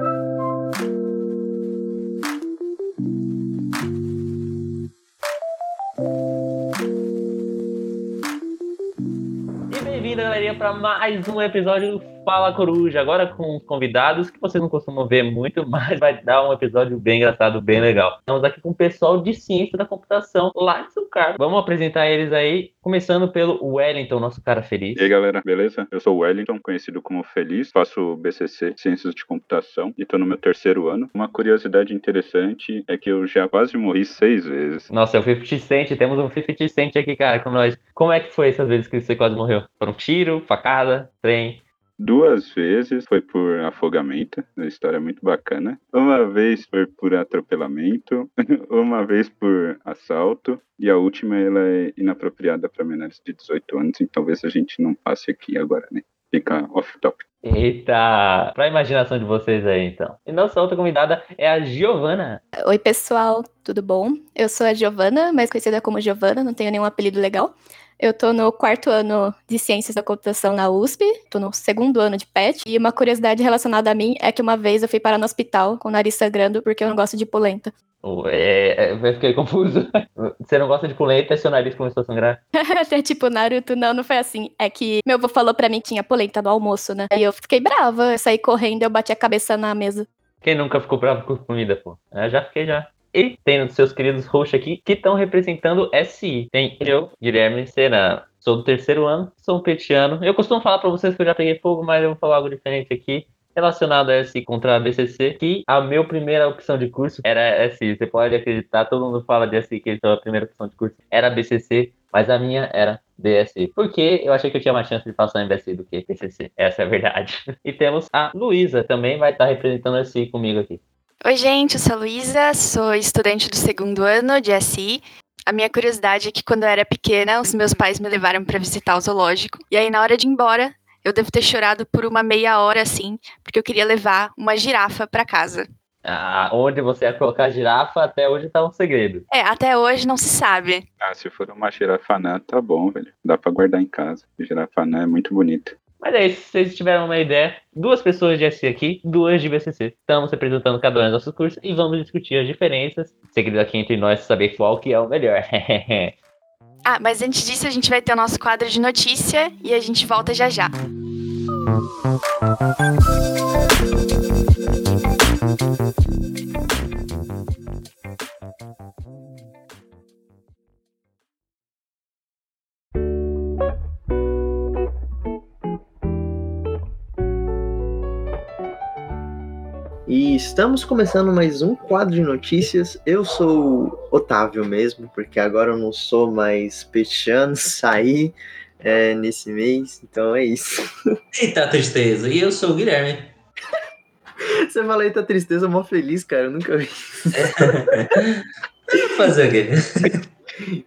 E bem-vindo, galerinha, para mais um episódio do Fala Coruja. Agora com convidados que vocês não costumam ver muito, mas vai dar um episódio bem engraçado, bem legal. Estamos aqui com o pessoal de ciência da computação lá de São Carlos. Vamos apresentar eles aí, começando pelo Wellington, nosso cara feliz. E aí galera, beleza? Eu sou o Wellington, conhecido como Feliz, faço BCC, Ciências de Computação, e tô no meu terceiro ano. Uma curiosidade interessante é que eu já quase morri seis vezes. Nossa, é o 50 Cent, temos um 50 Cent aqui, cara, com nós. Como é que foi essas vezes que você quase morreu? Foram tiro, facada, trem? Duas vezes foi por afogamento, uma história muito bacana. Uma vez foi por atropelamento, uma vez por assalto, e a última ela é inapropriada para menores de 18 anos, então talvez a gente não passe aqui agora, né? Fica off-topic. Eita! Pra imaginação de vocês aí, então. E nossa outra convidada é a Giovana. Oi, pessoal, tudo bom? Eu sou a Giovana, mais conhecida como Giovana, não tenho nenhum apelido legal. Eu tô no quarto ano de Ciências da Computação na USP, tô no segundo ano de PET, e uma curiosidade relacionada a mim é que uma vez eu fui parar no hospital com o nariz sangrando porque eu não gosto de polenta. É, eu fiquei confuso. Você não gosta de polenta e seu nariz começou a sangrar? Até tipo, Naruto, não, não foi assim. É que meu avô falou pra mim que tinha polenta no almoço, né? E eu fiquei brava, eu saí correndo e eu bati a cabeça na mesa. Quem nunca ficou bravo com comida, pô? Eu já fiquei já. E os seus queridos hosts aqui que estão representando SI. Tem eu, Guilherme Serano. Sou do terceiro ano, sou um petiano. Eu costumo falar para vocês que eu já peguei fogo, mas eu vou falar algo diferente aqui relacionado a SI contra a BCC, que a minha primeira opção de curso era SI. Você pode acreditar, todo mundo fala de SI, que a primeira opção de curso era BCC, mas a minha era BSI. Porque eu achei que eu tinha mais chance de passar em BSI do que BCC. Essa é a verdade. E temos a Luísa, também vai estar representando a SI comigo aqui. Oi, gente, eu sou a Luísa, sou estudante do segundo ano de SI. A minha curiosidade é que quando eu era pequena, os meus pais me levaram para visitar o zoológico. E aí, na hora de ir embora, eu devo ter chorado por uma meia hora assim, porque eu queria levar uma girafa para casa. Ah, onde você ia colocar a girafa, até hoje tá um segredo. É, até hoje não se sabe. Ah, se for uma girafanã, tá bom, velho. Dá pra guardar em casa. Girafanã é muito bonita. Mas é isso, vocês tiveram uma ideia, duas pessoas de SI aqui, duas de BCC. Estamos representando cada um dos nossos cursos e vamos discutir as diferenças. Segredo aqui entre nós saber qual que é o melhor. ah, mas antes disso a gente vai ter o nosso quadro de notícia e a gente volta já já. E estamos começando mais um quadro de notícias. Eu sou Otávio mesmo, porque agora eu não sou mais petiano, saí é, nesse mês, então é isso. Eita tristeza, e eu sou o Guilherme. Você fala eita tristeza, mó feliz, cara, eu nunca vi isso. Fazer o quê?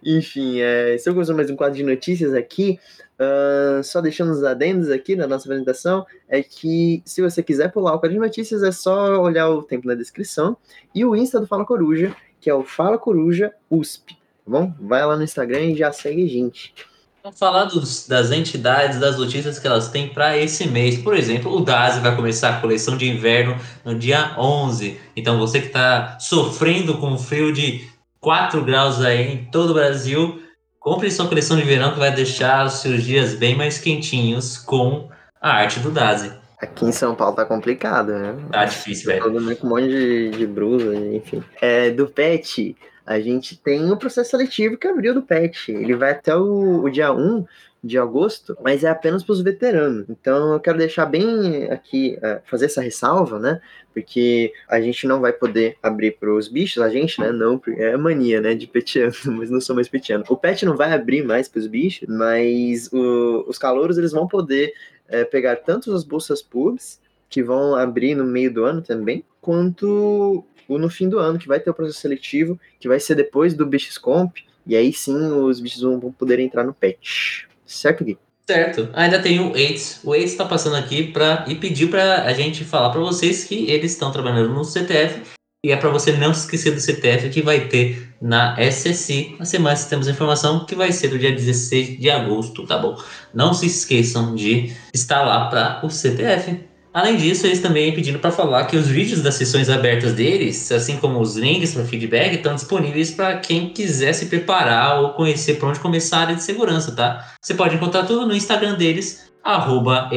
Enfim, é, estamos começando mais um quadro de notícias aqui. Uh, só deixando os adendos aqui na nossa apresentação, é que se você quiser pular o quadro de notícias, é só olhar o tempo na descrição e o Insta do Fala Coruja, que é o Fala Coruja USP, tá bom? Vai lá no Instagram e já segue a gente. Vamos falar dos, das entidades, das notícias que elas têm para esse mês. Por exemplo, o DASE vai começar a coleção de inverno no dia 11. Então, você que está sofrendo com frio de 4 graus aí em todo o Brasil, Compre sua coleção de verão que vai deixar os seus dias bem mais quentinhos com a arte do Dazi. Aqui em São Paulo tá complicado, né? Tá difícil, velho. Todo mundo com um monte de, de brusa, enfim. É, do PET, a gente tem o processo seletivo que abriu do PET. Ele vai até o, o dia 1 de agosto, mas é apenas para os veteranos. Então eu quero deixar bem aqui, uh, fazer essa ressalva, né? Porque a gente não vai poder abrir para os bichos, a gente, né? Não, é mania, né? De petiano, mas não sou mais petiano. O pet não vai abrir mais para os bichos, mas o, os calouros eles vão poder uh, pegar tanto as bolsas pubs, que vão abrir no meio do ano também, quanto o no fim do ano, que vai ter o processo seletivo, que vai ser depois do Bichos Comp, e aí sim os bichos vão poder entrar no pet. Certo, Gui? Certo. Ainda tem o AIDS. O AIDS está passando aqui pra, e pediu para a gente falar para vocês que eles estão trabalhando no CTF e é para você não esquecer do CTF que vai ter na SSI. Na semana temos informação que vai ser do dia 16 de agosto, tá bom? Não se esqueçam de estar lá para o CTF. Além disso, eles também pedindo para falar que os vídeos das sessões abertas deles, assim como os links para feedback, estão disponíveis para quem quiser se preparar ou conhecer para onde começar a área de segurança, tá? Você pode encontrar tudo no Instagram deles, arroba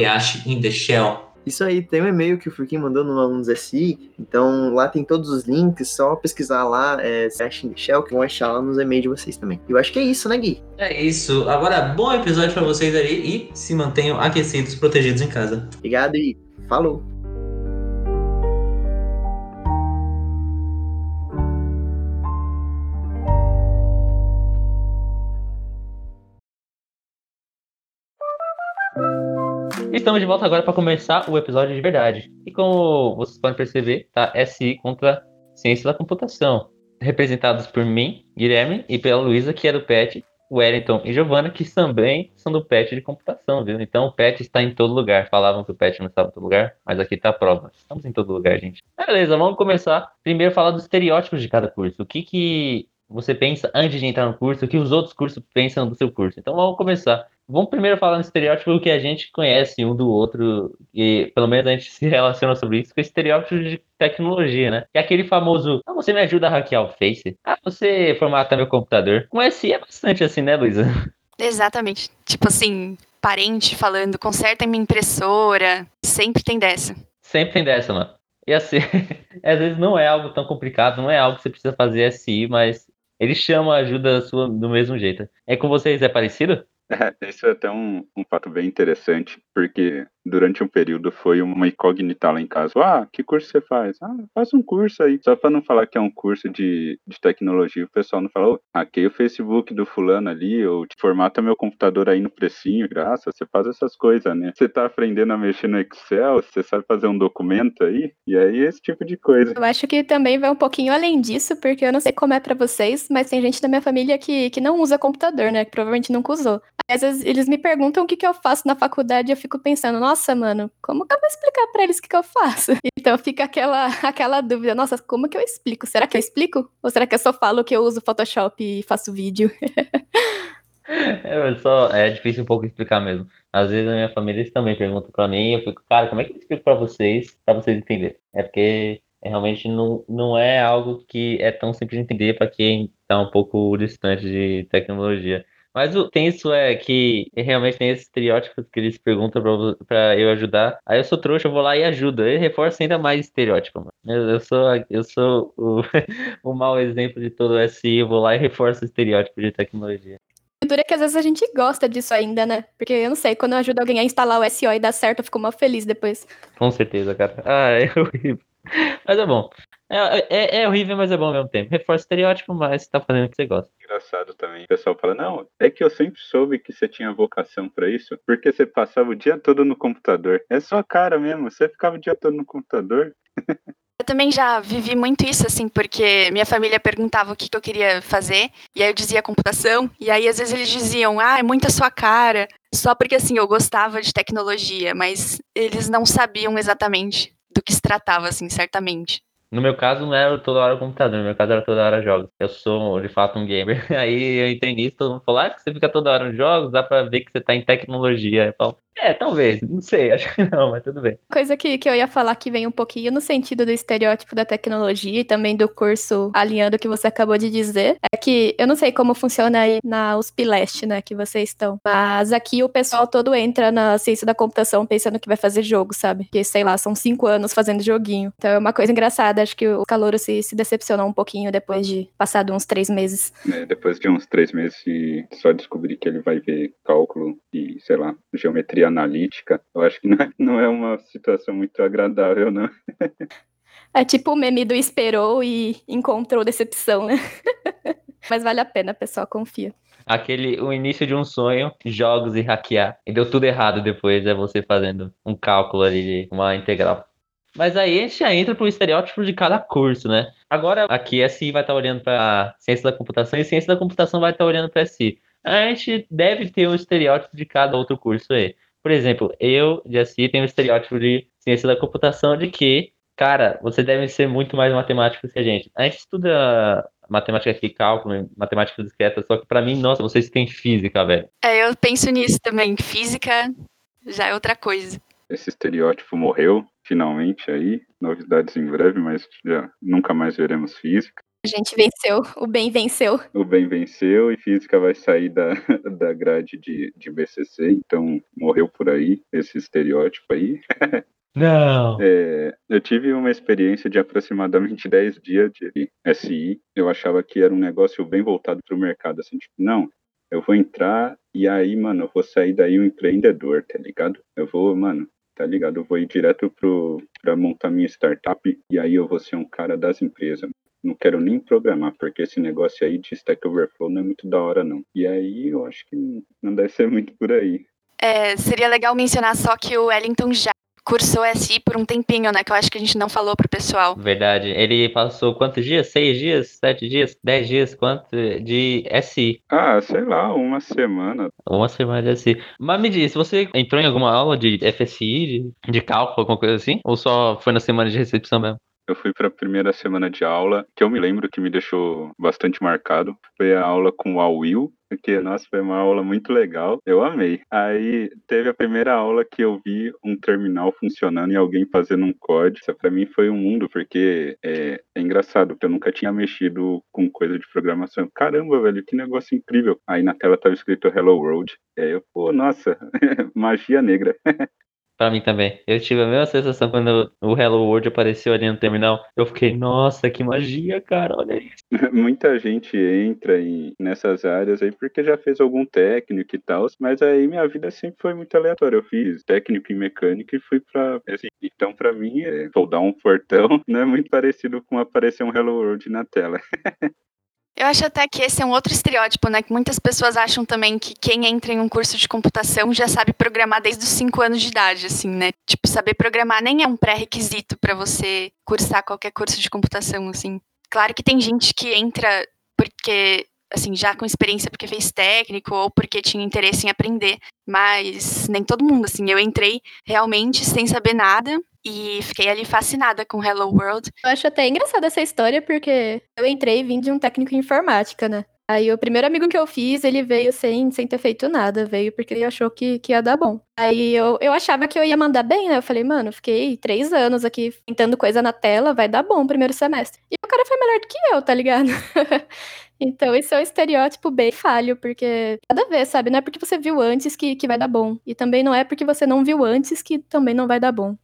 Shell. Isso aí, tem um e-mail que o Furquim mandou no Alunos SI, então lá tem todos os links, só pesquisar lá, é Shell, que vão achar lá nos e-mails de vocês também. Eu acho que é isso, né, Gui? É isso. Agora, bom episódio para vocês aí e se mantenham aquecidos, protegidos em casa. Obrigado e falou! Estamos de volta agora para começar o episódio de verdade. E como vocês podem perceber, tá SI contra Ciência da Computação. Representados por mim, Guilherme, e pela Luísa, que é do PET, Wellington e Giovana, que também são do PET de computação, viu? Então o PET está em todo lugar. Falavam que o PET não estava em todo lugar, mas aqui está a prova. Estamos em todo lugar, gente. Beleza, vamos começar. Primeiro falar dos estereótipos de cada curso. O que, que você pensa antes de entrar no curso, o que os outros cursos pensam do seu curso. Então vamos começar. Vamos primeiro falar no estereótipo que a gente conhece um do outro, e pelo menos a gente se relaciona sobre isso, com o estereótipo de tecnologia, né? Que é aquele famoso, ah, você me ajuda a hackear o Face? Ah, você formata meu computador? Com esse é bastante assim, né, Luísa? Exatamente. Tipo assim, parente falando, conserta minha impressora, sempre tem dessa. Sempre tem dessa, mano. E assim, às vezes não é algo tão complicado, não é algo que você precisa fazer SI, mas ele chama a ajuda sua do mesmo jeito. É com vocês, é parecido? É, isso é até um, um fato bem interessante, porque durante um período foi uma incógnita lá em casa. Ah, que curso você faz? Ah, faz um curso aí. Só para não falar que é um curso de, de tecnologia, o pessoal não falou, hackei o Facebook do fulano ali, ou formata meu computador aí no precinho, graça, você faz essas coisas, né? Você tá aprendendo a mexer no Excel, você sabe fazer um documento aí, e aí esse tipo de coisa. Eu acho que também vai um pouquinho além disso, porque eu não sei como é para vocês, mas tem gente da minha família que, que não usa computador, né? Que provavelmente nunca usou. Às vezes eles me perguntam o que, que eu faço na faculdade eu fico pensando, nossa, mano, como que eu vou explicar para eles o que, que eu faço? Então fica aquela, aquela dúvida, nossa, como que eu explico? Será que eu explico? Ou será que eu só falo que eu uso Photoshop e faço vídeo? É, só, é difícil um pouco explicar mesmo. Às vezes a minha família eles também perguntam para mim eu fico, cara, como é que eu explico para vocês, para vocês entenderem? É porque realmente não, não é algo que é tão simples de entender para quem está um pouco distante de tecnologia. Mas o tenso é que realmente tem esses estereótipos que eles perguntam pra, pra eu ajudar. Aí eu sou trouxa, eu vou lá e ajudo. Aí reforça ainda mais estereótipo, mano. Eu, eu sou, eu sou o, o mau exemplo de todo o SI, eu vou lá e reforço o estereótipo de tecnologia. O duro é que às vezes a gente gosta disso ainda, né? Porque eu não sei, quando eu ajudo alguém a instalar o SEO e dá certo, eu fico mal feliz depois. Com certeza, cara. Ah, é horrível. Mas é bom. É, é, é, horrível, mas é bom ao mesmo tempo. Reforça o estereótipo, mas você tá fazendo o que você gosta. Engraçado também. O pessoal fala, não, é que eu sempre soube que você tinha vocação para isso, porque você passava o dia todo no computador. É sua cara mesmo, você ficava o dia todo no computador. Eu também já vivi muito isso, assim, porque minha família perguntava o que, que, eu queria fazer, e aí eu dizia computação, e aí às vezes eles diziam, ah, é muito a sua cara, só porque, assim, eu gostava de tecnologia, mas eles não sabiam exatamente do que se tratava, assim, certamente. No meu caso, não era toda hora computador, no meu caso era toda hora jogos. Eu sou, de fato, um gamer. Aí eu entrei nisso, todo mundo falou, ah, você fica toda hora nos jogos, dá pra ver que você tá em tecnologia. Eu falo, é, talvez, não sei, acho que não, mas tudo bem. Coisa que, que eu ia falar que vem um pouquinho no sentido do estereótipo da tecnologia e também do curso alinhando o que você acabou de dizer, é que eu não sei como funciona aí na USP Leste, né, que vocês estão, mas aqui o pessoal todo entra na ciência da computação pensando que vai fazer jogo, sabe? Que, sei lá, são cinco anos fazendo joguinho. Então é uma coisa engraçada, acho que o Calouro se, se decepcionou um pouquinho depois de passado uns três meses. É, depois de uns três meses e só descobrir que ele vai ver cálculo e, sei lá, geometria analítica, eu acho que não é, não é uma situação muito agradável, não. É tipo o meme do esperou e encontrou decepção, né? Mas vale a pena, pessoal, confia. Aquele, o início de um sonho, jogos e hackear. E deu tudo errado depois, é você fazendo um cálculo ali, uma integral. Mas aí a gente já entra pro estereótipo de cada curso, né? Agora aqui a SI vai estar olhando para ciência da computação e ciência da computação vai estar olhando para SI. A gente deve ter um estereótipo de cada outro curso aí. Por exemplo, eu, de SI, tenho um estereótipo de ciência da computação de que, cara, você deve ser muito mais matemático que a gente. A gente estuda matemática aqui, cálculo, matemática discreta, só que para mim, nossa, vocês têm física, velho. É, eu penso nisso também. Física já é outra coisa. esse estereótipo morreu, finalmente aí. Novidades em breve, mas já nunca mais veremos física. A gente venceu, o bem venceu. O bem venceu e física vai sair da, da grade de, de BCC, então morreu por aí esse estereótipo aí. Não. É, eu tive uma experiência de aproximadamente 10 dias de SI. Eu achava que era um negócio bem voltado para o mercado. Assim, tipo, não, eu vou entrar e aí, mano, eu vou sair daí um empreendedor, tá ligado? Eu vou, mano, tá ligado? Eu vou ir direto pro, pra montar minha startup e aí eu vou ser um cara das empresas. Não quero nem programar, porque esse negócio aí de Stack Overflow não é muito da hora, não. E aí eu acho que não deve ser muito por aí. É, seria legal mencionar só que o Wellington já cursou SI por um tempinho, né? Que eu acho que a gente não falou pro pessoal. Verdade. Ele passou quantos dias? Seis dias? Sete dias? Dez dias? Quanto de SI? Ah, sei lá, uma semana. Uma semana de SI. Mas me diz, você entrou em alguma aula de FSI, de, de cálculo, alguma coisa assim? Ou só foi na semana de recepção mesmo? Eu fui para a primeira semana de aula, que eu me lembro que me deixou bastante marcado. Foi a aula com o Will, porque, nossa, foi uma aula muito legal. Eu amei. Aí teve a primeira aula que eu vi um terminal funcionando e alguém fazendo um código. Isso pra mim foi um mundo, porque é, é engraçado, porque eu nunca tinha mexido com coisa de programação. Caramba, velho, que negócio incrível. Aí na tela tava escrito Hello World. E aí eu, pô, nossa, magia negra. Pra mim também. Eu tive a mesma sensação quando o Hello World apareceu ali no terminal. Eu fiquei, nossa, que magia, cara, olha isso. Muita gente entra em, nessas áreas aí porque já fez algum técnico e tal, mas aí minha vida sempre foi muito aleatória. Eu fiz técnico em mecânica e fui pra. Assim, então, pra mim, é, soldar um portão não é muito parecido com aparecer um Hello World na tela. Eu acho até que esse é um outro estereótipo, né? Que muitas pessoas acham também que quem entra em um curso de computação já sabe programar desde os 5 anos de idade, assim, né? Tipo, saber programar nem é um pré-requisito para você cursar qualquer curso de computação, assim. Claro que tem gente que entra porque assim, já com experiência porque fez técnico ou porque tinha interesse em aprender, mas nem todo mundo, assim, eu entrei realmente sem saber nada e fiquei ali fascinada com Hello World. Eu acho até engraçada essa história porque eu entrei vindo de um técnico em informática, né? Aí o primeiro amigo que eu fiz, ele veio sem, sem ter feito nada, veio porque ele achou que, que ia dar bom. Aí eu, eu achava que eu ia mandar bem, né? Eu falei, mano, fiquei três anos aqui tentando coisa na tela, vai dar bom o primeiro semestre. E o cara foi melhor do que eu, tá ligado? Então, isso é um estereótipo bem falho, porque cada vez, sabe? Não é porque você viu antes que, que vai dar bom. E também não é porque você não viu antes que também não vai dar bom.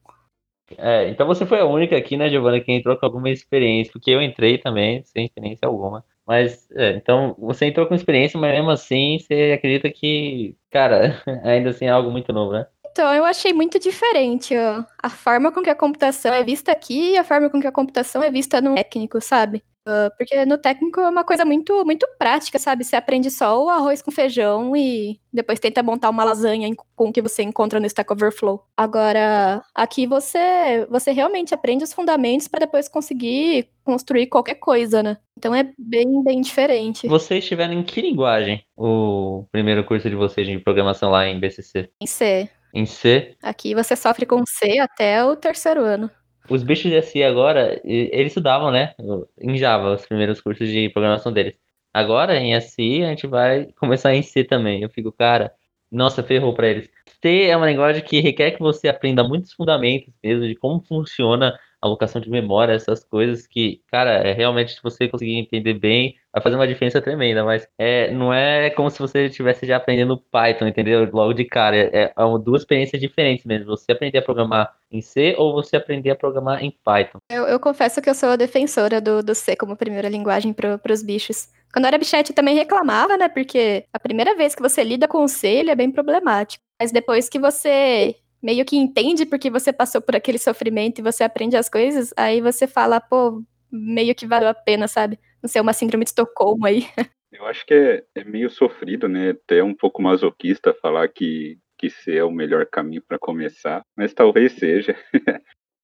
É, então você foi a única aqui, né, Giovana, que entrou com alguma experiência, porque eu entrei também sem experiência alguma. Mas, é, então, você entrou com experiência, mas mesmo assim, você acredita que, cara, ainda assim é algo muito novo, né? Então, eu achei muito diferente ó, a forma com que a computação é vista aqui e a forma com que a computação é vista no técnico, sabe? Uh, porque no técnico é uma coisa muito, muito prática, sabe? Você aprende só o arroz com feijão e depois tenta montar uma lasanha com o que você encontra no Stack Overflow. Agora, aqui você, você realmente aprende os fundamentos para depois conseguir construir qualquer coisa, né? Então é bem, bem diferente. Vocês tiveram em que linguagem o primeiro curso de vocês de programação lá em BCC? Em C. Em C? Aqui você sofre com C até o terceiro ano. Os bichos de SI agora, eles estudavam, né? Em Java, os primeiros cursos de programação deles. Agora, em SI, a gente vai começar em C também. Eu fico, cara, nossa, ferrou para eles. C é uma linguagem que requer que você aprenda muitos fundamentos mesmo de como funciona alocação de memória, essas coisas que, cara, é realmente se você conseguir entender bem, vai fazer uma diferença tremenda, mas é, não é como se você estivesse já aprendendo Python, entendeu? Logo de cara. É, é duas experiências diferentes mesmo. Você aprender a programar em C ou você aprender a programar em Python. Eu, eu confesso que eu sou defensora do, do C como primeira linguagem para os bichos. Quando era bichete também reclamava, né? Porque a primeira vez que você lida com o C, ele é bem problemático. Mas depois que você meio que entende porque você passou por aquele sofrimento e você aprende as coisas, aí você fala, pô, meio que valeu a pena, sabe? Não sei, uma síndrome de Estocolmo aí. Eu acho que é, é meio sofrido, né? Até um pouco masoquista falar que, que ser é o melhor caminho para começar, mas talvez seja.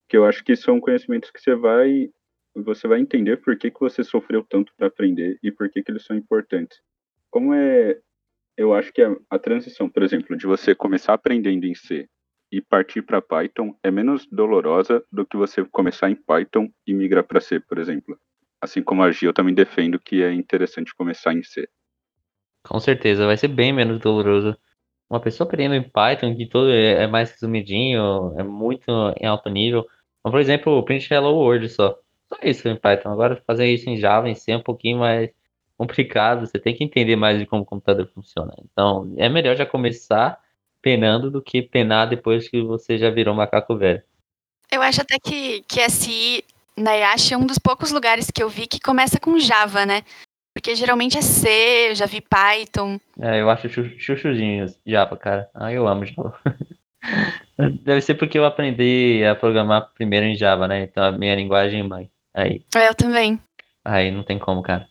que eu acho que são conhecimentos que você vai você vai entender por que, que você sofreu tanto para aprender e por que, que eles são importantes. Como é, eu acho que a, a transição, por exemplo, de você começar aprendendo em C e partir para Python é menos dolorosa do que você começar em Python e migrar para C, por exemplo. Assim como a G, eu também defendo que é interessante começar em C. Com certeza, vai ser bem menos doloroso. uma pessoa aprendendo em Python, que todo é é mais resumidinho, é muito em alto nível. Então, por exemplo, o print hello world só. Só isso em Python. Agora fazer isso em Java, em C é um pouquinho mais complicado. Você tem que entender mais de como o computador funciona. Então, é melhor já começar penando do que penar depois que você já virou macaco velho. Eu acho até que, que SI na Yashi é um dos poucos lugares que eu vi que começa com Java, né? Porque geralmente é C, eu já vi Python. É, eu acho chu- chuchuzinho Java, cara. Ah, eu amo Java. Deve ser porque eu aprendi a programar primeiro em Java, né? Então a minha linguagem é mãe. Aí, É, Eu também. aí não tem como, cara.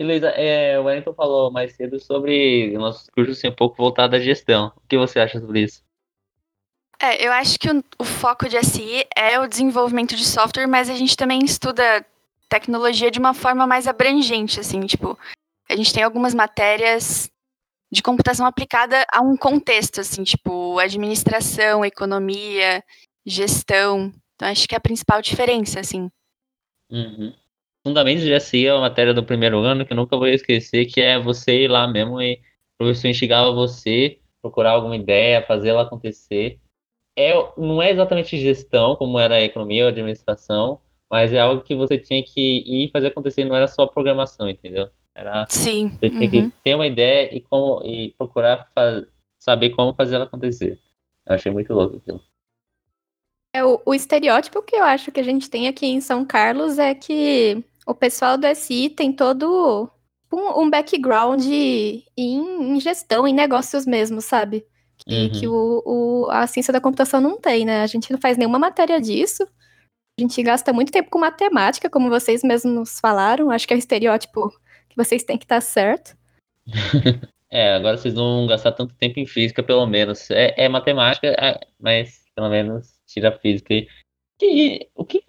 E Luísa, é, o Wellington falou mais cedo sobre nossos cursos ser um pouco voltado à gestão. O que você acha sobre isso? É, eu acho que o, o foco de SI é o desenvolvimento de software, mas a gente também estuda tecnologia de uma forma mais abrangente, assim, tipo, a gente tem algumas matérias de computação aplicada a um contexto, assim, tipo, administração, economia, gestão. Então, acho que é a principal diferença, assim. Uhum. Fundamentos de SI é uma matéria do primeiro ano que eu nunca vou esquecer, que é você ir lá mesmo e o professor instigava você procurar alguma ideia, fazer ela acontecer. É, não é exatamente gestão, como era a economia ou administração, mas é algo que você tinha que ir fazer acontecer, não era só programação, entendeu? Era Sim. você tinha uhum. que ter uma ideia e, como, e procurar saber como fazer ela acontecer. Eu achei muito louco aquilo. É, o, o estereótipo que eu acho que a gente tem aqui em São Carlos é que o pessoal do SI tem todo um, um background em, em gestão, em negócios mesmo, sabe? Que, Uhum. que o, o- a ciência da computação não tem, né? A gente não faz nenhuma matéria disso. A gente gasta muito tempo com matemática, como vocês mesmos falaram. Acho que é o estereótipo que vocês têm que estar certo. É, agora vocês vão gastar tanto tempo em física, pelo menos. É, é matemática, é, mas pelo menos tira a física aí. Que, o que.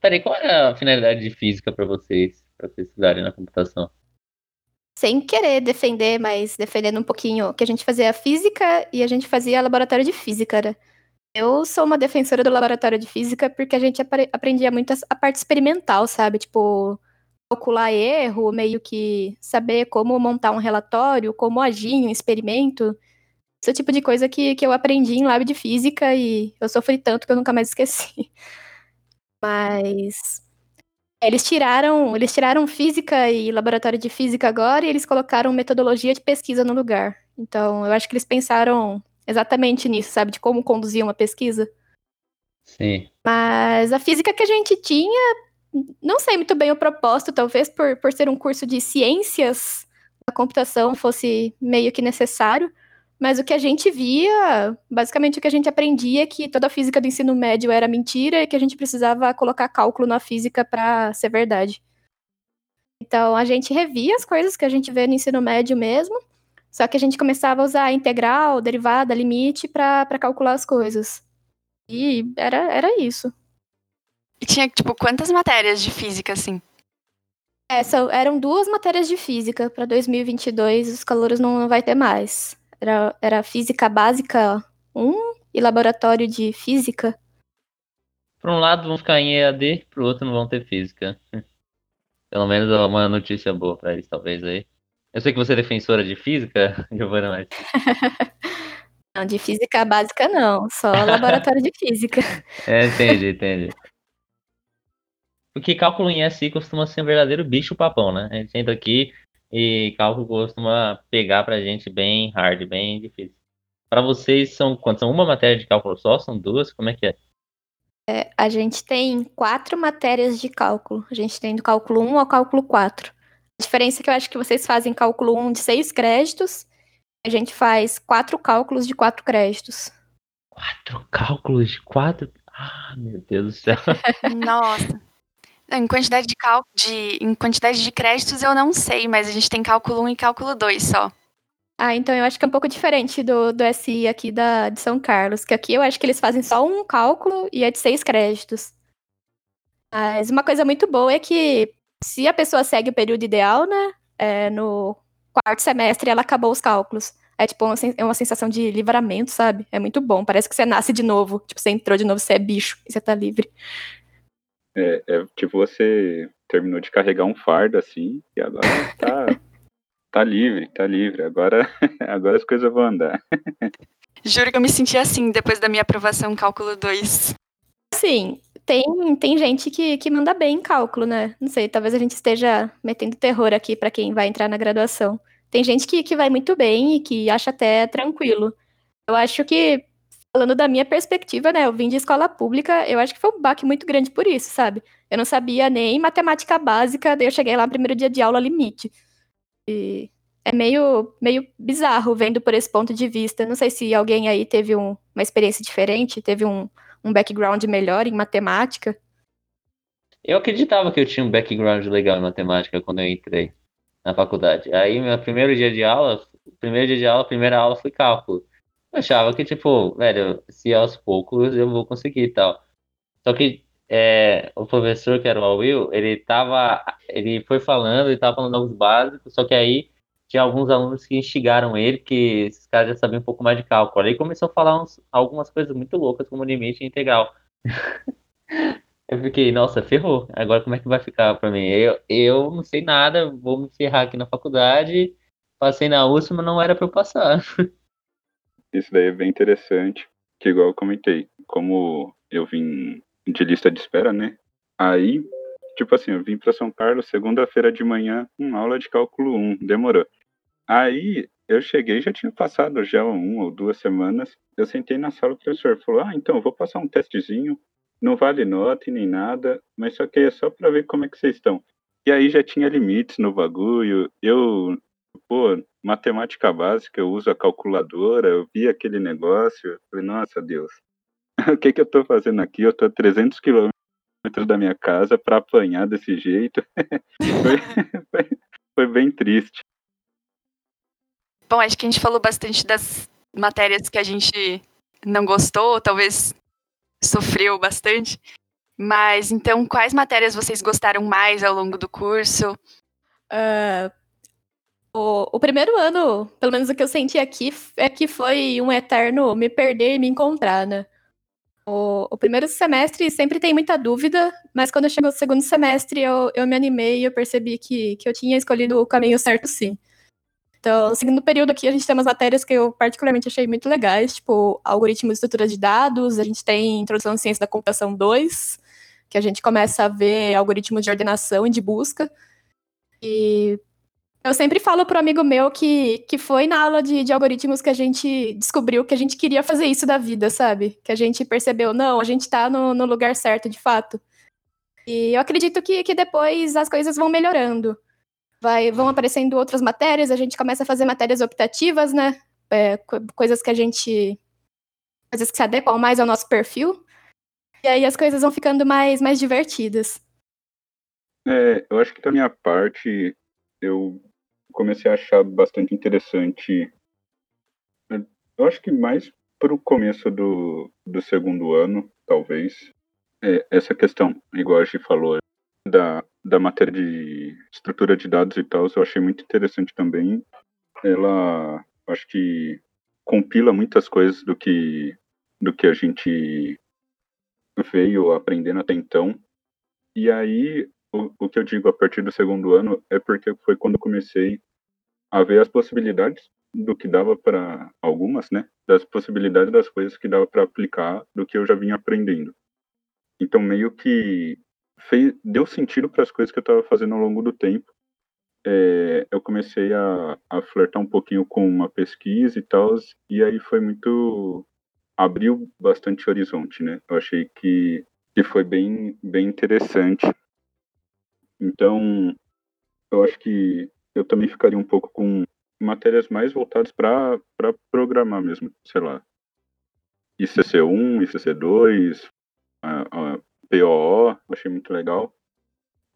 Peraí, qual era a finalidade de física para vocês, para vocês estudarem na computação? Sem querer defender, mas defendendo um pouquinho que a gente fazia física e a gente fazia laboratório de física, né? Eu sou uma defensora do laboratório de física porque a gente apre- aprendia muito a parte experimental, sabe? Tipo, calcular erro, meio que saber como montar um relatório, como agir em um experimento. Esse tipo de coisa que, que eu aprendi em lab de física e eu sofri tanto que eu nunca mais esqueci. Mas eles tiraram, eles tiraram física e laboratório de física agora e eles colocaram metodologia de pesquisa no lugar. Então, eu acho que eles pensaram exatamente nisso, sabe? De como conduzir uma pesquisa. Sim. Mas a física que a gente tinha, não sei muito bem o propósito, talvez por, por ser um curso de ciências da computação fosse meio que necessário. Mas o que a gente via, basicamente o que a gente aprendia é que toda a física do ensino médio era mentira e que a gente precisava colocar cálculo na física para ser verdade. Então a gente revia as coisas que a gente vê no ensino médio mesmo, só que a gente começava a usar integral, derivada, limite para calcular as coisas. E era, era isso. E tinha, tipo, quantas matérias de física, assim? É, são- eram duas matérias de física para 2022, os calouros não, não vai ter mais. Era, era física básica 1 e laboratório de física. Por um lado vão ficar em EAD, pro outro não vão ter física. Pelo menos é uma notícia boa para eles, talvez aí. Eu sei que você é defensora de física, Giovana, mas Não, de física básica não, só laboratório de física. É, entendi, entendi. Porque cálculo em SI costuma ser um verdadeiro bicho papão, né? A gente entra aqui e cálculo costuma pegar pra gente bem hard, bem difícil. Pra vocês são quanto? São uma matéria de cálculo só? São duas? Como é que é? A gente tem quatro matérias de cálculo. A gente tem do cálculo 1 ao cálculo 4. A diferença é que eu acho que vocês fazem cálculo 1 de seis créditos, a gente faz quatro cálculos de quatro créditos. Quatro cálculos de quatro? Ah, meu Deus do céu. Nossa. Em quantidade de cálculo, de, em quantidade de créditos eu não sei, mas a gente tem cálculo 1 e cálculo 2 só. Ah, então eu acho que é um pouco diferente do, do SI aqui da, de São Carlos, que aqui eu acho que eles fazem só um cálculo e é de seis créditos. Mas uma coisa muito boa é que se a pessoa segue o período ideal, né, é, no quarto semestre ela acabou os cálculos. É tipo uma, é uma sensação de livramento, sabe? É muito bom, parece que você nasce de novo. Tipo, você entrou de novo, você é bicho e você tá livre. É, é tipo você terminou de carregar um fardo assim, e agora tá Tá livre, tá livre. Agora, agora as coisas vão andar. Juro que eu me senti assim depois da minha aprovação em cálculo 2. Sim, tem, tem gente que, que manda bem em cálculo, né? Não sei, talvez a gente esteja metendo terror aqui para quem vai entrar na graduação. Tem gente que, que vai muito bem e que acha até tranquilo. Eu acho que, falando da minha perspectiva, né? Eu vim de escola pública, eu acho que foi um baque muito grande por isso, sabe? Eu não sabia nem matemática básica, daí eu cheguei lá no primeiro dia de aula limite. E é meio, meio bizarro vendo por esse ponto de vista. Não sei se alguém aí teve um, uma experiência diferente, teve um, um background melhor em matemática. Eu acreditava que eu tinha um background legal em matemática quando eu entrei na faculdade. Aí, meu primeiro dia de aula, primeiro dia de aula, primeira aula foi cálculo. Eu achava que, tipo, velho, se aos poucos eu vou conseguir e tal. Só que é, o professor, que era o Will, ele tava. Ele foi falando, ele tava falando alguns básicos, só que aí tinha alguns alunos que instigaram ele, que esses caras já sabiam um pouco mais de cálculo. Aí começou a falar uns, algumas coisas muito loucas, como limite integral. eu fiquei, nossa, ferrou. Agora como é que vai ficar pra mim? Eu, eu não sei nada, vou me ferrar aqui na faculdade. Passei na USP, mas não era pra eu passar. Isso daí é bem interessante, que igual eu comentei, como eu vim de lista de espera, né? Aí, tipo assim, eu vim para São Carlos segunda-feira de manhã, uma aula de cálculo 1, demorou. Aí eu cheguei, já tinha passado já uma ou duas semanas. Eu sentei na sala, o professor falou: Ah, então, vou passar um testezinho. Não vale nota nem nada, mas só que é só para ver como é que vocês estão. E aí já tinha limites no bagulho. Eu, pô, matemática básica, eu uso a calculadora, eu vi aquele negócio. Eu falei, nossa Deus, o que que eu tô fazendo aqui? Eu tô a 300 quilômetros da minha casa para apanhar desse jeito. foi, foi, foi bem triste. Bom, acho que a gente falou bastante das matérias que a gente não gostou, talvez sofreu bastante. Mas então, quais matérias vocês gostaram mais ao longo do curso? Uh, o, o, primeiro ano, pelo menos o que eu senti aqui, é que foi um eterno me perder e me encontrar, né? O, o, primeiro semestre sempre tem muita dúvida, mas quando chegou o segundo semestre eu, eu me animei e eu percebi que, que eu tinha escolhido o caminho certo sim. Então, no segundo período aqui, a gente tem umas matérias que eu particularmente achei muito legais, tipo algoritmos e estrutura de dados, a gente tem introdução à ciência da computação 2, que a gente começa a ver algoritmos de ordenação e de busca. E eu sempre falo pro amigo meu que, que foi na aula de, de algoritmos que a gente descobriu que a gente queria fazer isso da vida, sabe? Que a gente percebeu, não, a gente tá no, no lugar certo, de fato. E eu acredito que, que depois as coisas vão melhorando. Vai, vão aparecendo outras matérias, a gente começa a fazer matérias optativas, né? É, coisas que a gente. coisas que se adequam mais ao nosso perfil. E aí as coisas vão ficando mais, mais divertidas. É, eu acho que da minha parte, eu comecei a achar bastante interessante. Eu acho que mais para o começo do, do segundo ano, talvez, é, essa questão, igual a gente falou, da, da matéria de estrutura de dados e tal, eu achei muito interessante também. Ela, acho que compila muitas coisas do que, do que a gente veio aprendendo até então. E aí, o, que eu digo a partir do segundo ano é porque foi quando comecei a ver as possibilidades do que dava para algumas, né? Das possibilidades das coisas que dava para aplicar do que eu já vinha aprendendo. Então meio que fez, deu sentido para as coisas que eu estava fazendo ao longo do tempo. É, eu comecei a, a flertar um pouquinho com uma pesquisa e tal, e aí foi muito abriu bastante horizonte, né? Eu achei que, que foi bem bem interessante. Então, eu acho que eu também ficaria um pouco com matérias mais voltadas para programar mesmo, sei lá. ICC1, ICC2, a, POO, achei muito legal.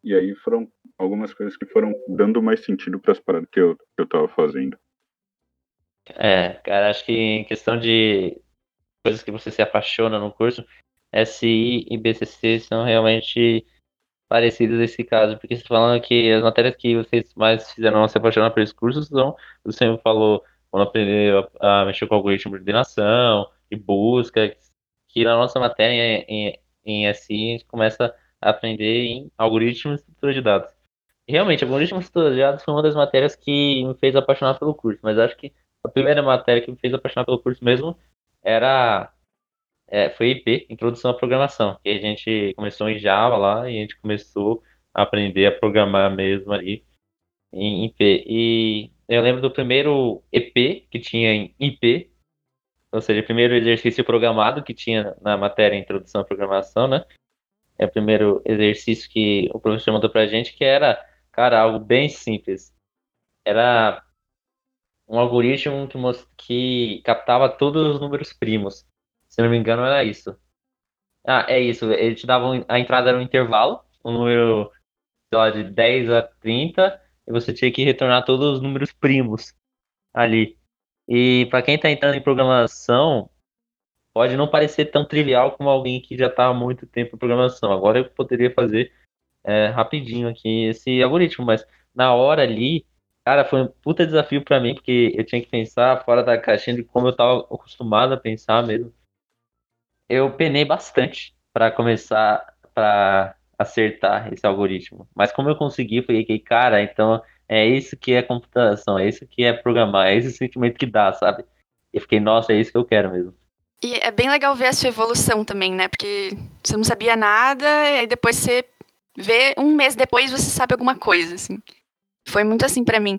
E aí foram algumas coisas que foram dando mais sentido para as paradas que eu, que eu tava fazendo. É, cara, acho que em questão de coisas que você se apaixona no curso, SI e BCC são realmente parecidas nesse caso, porque você tá falando que as matérias que vocês mais fizeram se apaixonar pelos cursos são, você falou, quando aprendeu a, a, mexer com algoritmo de ordenação, e busca, que na nossa matéria em, em, em SI a gente começa a aprender em algoritmos e estrutura de dados. realmente, algoritmos estudados foi uma das matérias que me fez apaixonar pelo curso, mas acho que a primeira matéria que me fez apaixonar pelo curso mesmo era é, foi IP, Introdução à Programação, que a gente começou em Java lá e a gente começou a aprender a programar mesmo ali em IP. E eu lembro do primeiro EP que tinha em IP, ou seja, o primeiro exercício programado que tinha na matéria Introdução à Programação, né? É o primeiro exercício que o professor mandou pra gente, que era, cara, algo bem simples. Era um algoritmo que, que captava todos os números primos. Se não me engano, era isso. Ah, é isso. Ele te dava um, a entrada era um intervalo, um número lá, de 10 a 30, e você tinha que retornar todos os números primos ali. E para quem está entrando em programação, pode não parecer tão trivial como alguém que já está há muito tempo em programação. Agora eu poderia fazer é, rapidinho aqui esse algoritmo, mas na hora ali, cara, foi um puta desafio para mim, porque eu tinha que pensar fora da caixinha de como eu estava acostumado a pensar mesmo. Eu penei bastante para começar, para acertar esse algoritmo. Mas como eu consegui, foi que, cara, então é isso que é computação, é isso que é programar, é esse sentimento que dá, sabe? E fiquei, nossa, é isso que eu quero mesmo. E é bem legal ver a sua evolução também, né? Porque você não sabia nada, e aí depois você vê, um mês depois você sabe alguma coisa, assim. Foi muito assim para mim.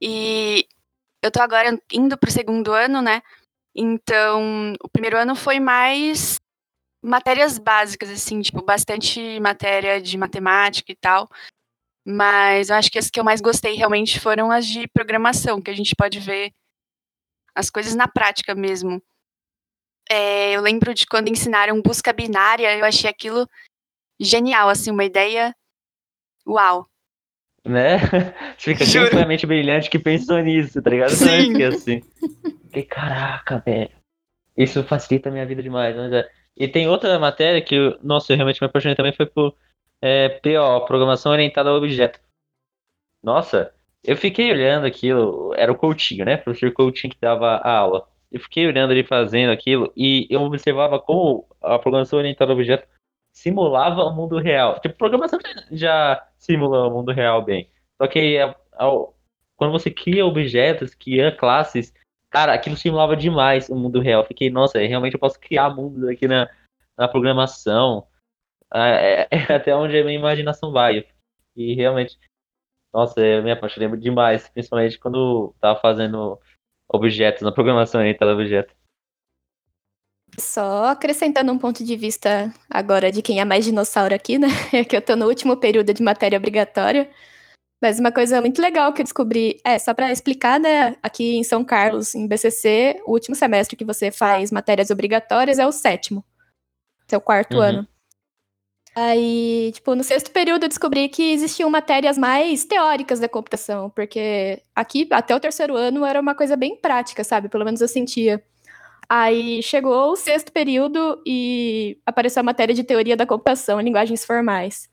E eu tô agora indo pro segundo ano, né? Então, o primeiro ano foi mais matérias básicas, assim, tipo, bastante matéria de matemática e tal. Mas eu acho que as que eu mais gostei realmente foram as de programação, que a gente pode ver as coisas na prática mesmo. É, eu lembro de quando ensinaram busca binária, eu achei aquilo genial, assim, uma ideia. Uau! Né? Fica simplesmente brilhante que pensou nisso, tá ligado? Sim. Que assim. Que caraca, velho. Isso facilita a minha vida demais. Mas é e tem outra matéria que, nossa, eu realmente me apaixonei também, foi por é, PO, Programação Orientada ao Objeto. Nossa, eu fiquei olhando aquilo, era o Coutinho, né? O professor Coutinho que dava a aula. Eu fiquei olhando ele fazendo aquilo e eu observava como a programação orientada ao objeto simulava o mundo real. Tipo, programação já simula o mundo real bem. Só que ao, quando você cria objetos, cria classes, Cara, aquilo simulava demais o mundo real. Fiquei, nossa, realmente eu posso criar mundos aqui na, na programação. É, é, até onde a minha imaginação vai. E realmente, nossa, eu me apaixonei demais, principalmente quando tava fazendo objetos na programação em objeto. Só acrescentando um ponto de vista agora de quem é mais dinossauro aqui, né? É que eu tô no último período de matéria obrigatória. Mas uma coisa muito legal que eu descobri, é, só para explicar, né, aqui em São Carlos, em BCC, o último semestre que você faz matérias obrigatórias é o sétimo. Seu quarto uhum. ano. Aí, tipo, no sexto período eu descobri que existiam matérias mais teóricas da computação, porque aqui, até o terceiro ano, era uma coisa bem prática, sabe? Pelo menos eu sentia. Aí chegou o sexto período e apareceu a matéria de teoria da computação em linguagens formais.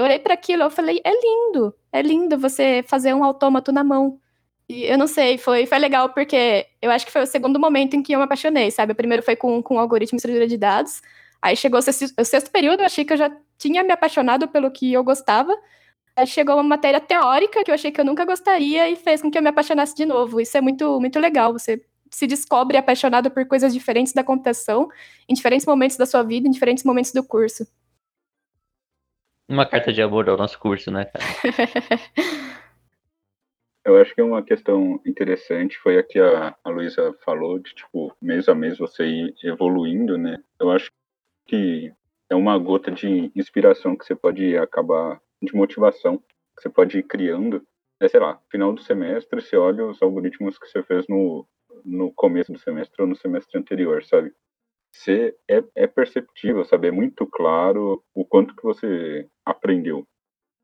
Eu olhei para aquilo e falei, é lindo, é lindo você fazer um autômato na mão. E eu não sei, foi, foi legal porque eu acho que foi o segundo momento em que eu me apaixonei, sabe? O primeiro foi com, com algoritmo e estrutura de dados. Aí chegou o sexto, o sexto período, eu achei que eu já tinha me apaixonado pelo que eu gostava. Aí chegou uma matéria teórica que eu achei que eu nunca gostaria e fez com que eu me apaixonasse de novo. Isso é muito, muito legal. Você se descobre apaixonado por coisas diferentes da computação, em diferentes momentos da sua vida, em diferentes momentos do curso uma carta de amor ao nosso curso, né, cara? Eu acho que uma questão interessante foi a que a, a Luísa falou, de, tipo, mês a mês você ir evoluindo, né? Eu acho que é uma gota de inspiração que você pode acabar, de motivação, que você pode ir criando. É, sei lá, final do semestre, você olha os algoritmos que você fez no, no começo do semestre ou no semestre anterior, sabe? Você é, é perceptível, sabe? É muito claro o quanto que você aprendeu.